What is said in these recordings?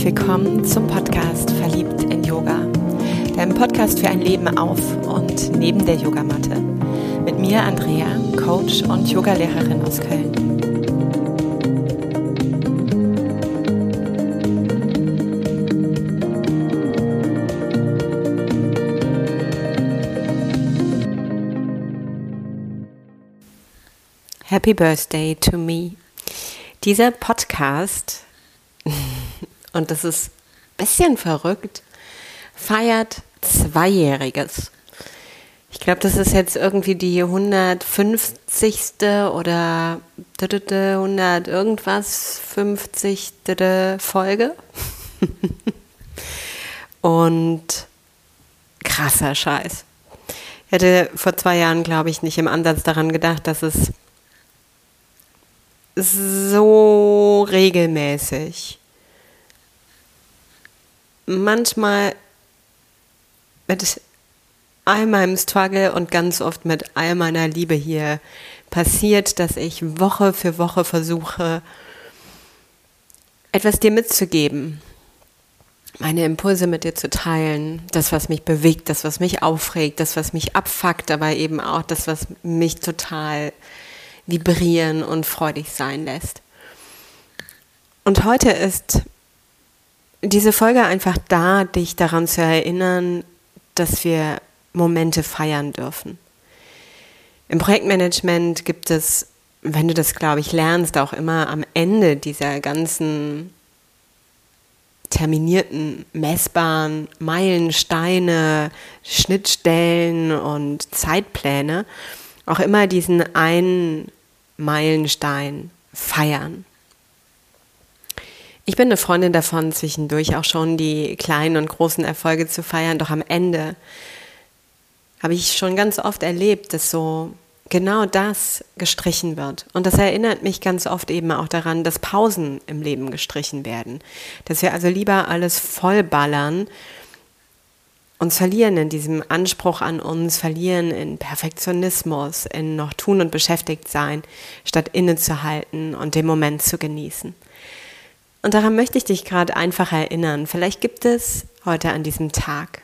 herzlich willkommen zum Podcast Verliebt in Yoga, deinem Podcast für ein Leben auf und neben der Yogamatte. Mit mir Andrea, Coach und Yogalehrerin aus Köln. Happy Birthday to me. Dieser Podcast und das ist ein bisschen verrückt, feiert Zweijähriges. Ich glaube, das ist jetzt irgendwie die 150. oder 100 irgendwas 50. Folge. Und krasser Scheiß. Ich hätte vor zwei Jahren, glaube ich, nicht im Ansatz daran gedacht, dass es so regelmäßig manchmal mit all meinem Struggle und ganz oft mit all meiner Liebe hier passiert, dass ich Woche für Woche versuche, etwas dir mitzugeben, meine Impulse mit dir zu teilen, das, was mich bewegt, das, was mich aufregt, das, was mich abfuckt, aber eben auch das, was mich total vibrieren und freudig sein lässt. Und heute ist diese Folge einfach da, dich daran zu erinnern, dass wir Momente feiern dürfen. Im Projektmanagement gibt es, wenn du das, glaube ich, lernst, auch immer am Ende dieser ganzen terminierten, messbaren Meilensteine, Schnittstellen und Zeitpläne auch immer diesen einen Meilenstein feiern. Ich bin eine Freundin davon, zwischendurch auch schon die kleinen und großen Erfolge zu feiern, doch am Ende habe ich schon ganz oft erlebt, dass so genau das gestrichen wird. Und das erinnert mich ganz oft eben auch daran, dass Pausen im Leben gestrichen werden. Dass wir also lieber alles vollballern, uns verlieren in diesem Anspruch an uns, verlieren in Perfektionismus, in noch tun und beschäftigt sein, statt innezuhalten und den Moment zu genießen. Und daran möchte ich dich gerade einfach erinnern. Vielleicht gibt es heute an diesem Tag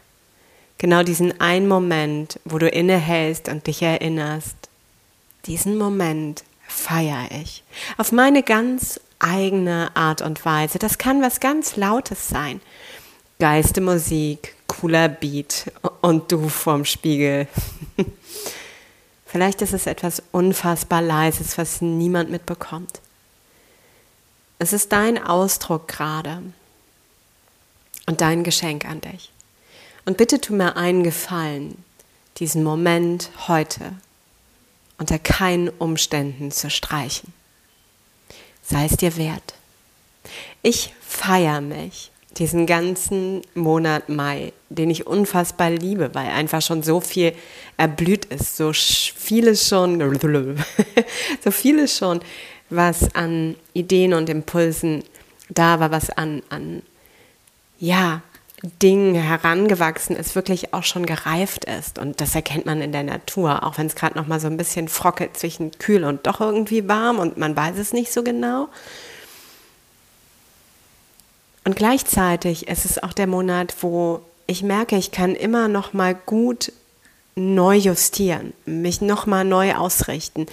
genau diesen einen Moment, wo du innehältst und dich erinnerst. Diesen Moment feiere ich. Auf meine ganz eigene Art und Weise. Das kann was ganz Lautes sein. Geiste Musik, cooler Beat und du vorm Spiegel. Vielleicht ist es etwas unfassbar Leises, was niemand mitbekommt. Es ist dein Ausdruck gerade und dein Geschenk an dich. Und bitte tu mir einen Gefallen, diesen Moment heute unter keinen Umständen zu streichen. Sei es dir wert. Ich feiere mich diesen ganzen Monat Mai, den ich unfassbar liebe, weil einfach schon so viel erblüht ist, so vieles schon, so vieles schon was an Ideen und Impulsen da war, was an, an ja, Dingen herangewachsen ist, wirklich auch schon gereift ist. Und das erkennt man in der Natur, auch wenn es gerade noch mal so ein bisschen frockelt zwischen kühl und doch irgendwie warm und man weiß es nicht so genau. Und gleichzeitig ist es auch der Monat, wo ich merke, ich kann immer noch mal gut neu justieren, mich noch mal neu ausrichten.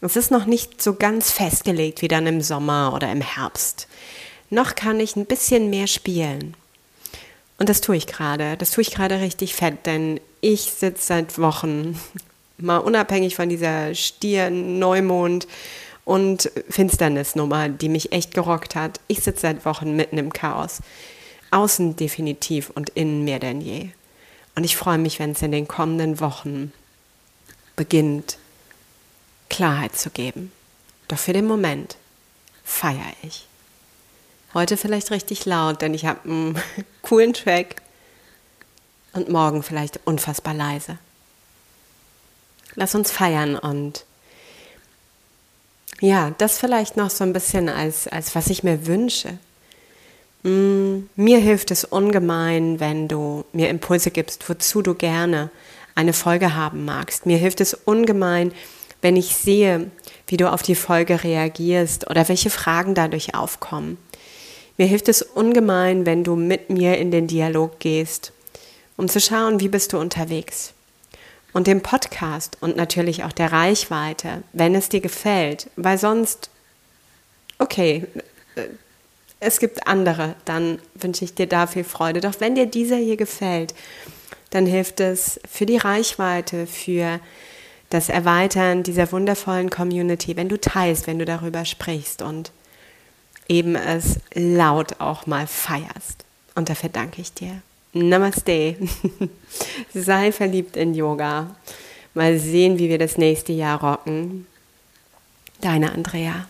Es ist noch nicht so ganz festgelegt wie dann im Sommer oder im Herbst. Noch kann ich ein bisschen mehr spielen. Und das tue ich gerade. Das tue ich gerade richtig fett, denn ich sitze seit Wochen, mal unabhängig von dieser Stier, Neumond und Finsternisnummer, die mich echt gerockt hat. Ich sitze seit Wochen mitten im Chaos. Außen definitiv und innen mehr denn je. Und ich freue mich, wenn es in den kommenden Wochen beginnt, Klarheit zu geben. Doch für den Moment feiere ich. Heute vielleicht richtig laut, denn ich habe einen coolen Track und morgen vielleicht unfassbar leise. Lass uns feiern und ja, das vielleicht noch so ein bisschen als, als was ich mir wünsche. Mm, mir hilft es ungemein, wenn du mir Impulse gibst, wozu du gerne eine Folge haben magst. Mir hilft es ungemein, wenn ich sehe, wie du auf die Folge reagierst oder welche Fragen dadurch aufkommen. Mir hilft es ungemein, wenn du mit mir in den Dialog gehst, um zu schauen, wie bist du unterwegs. Und dem Podcast und natürlich auch der Reichweite, wenn es dir gefällt, weil sonst, okay, äh, es gibt andere, dann wünsche ich dir da viel Freude. Doch wenn dir dieser hier gefällt, dann hilft es für die Reichweite, für das Erweitern dieser wundervollen Community, wenn du teilst, wenn du darüber sprichst und eben es laut auch mal feierst. Und dafür danke ich dir. Namaste. Sei verliebt in Yoga. Mal sehen, wie wir das nächste Jahr rocken. Deine Andrea.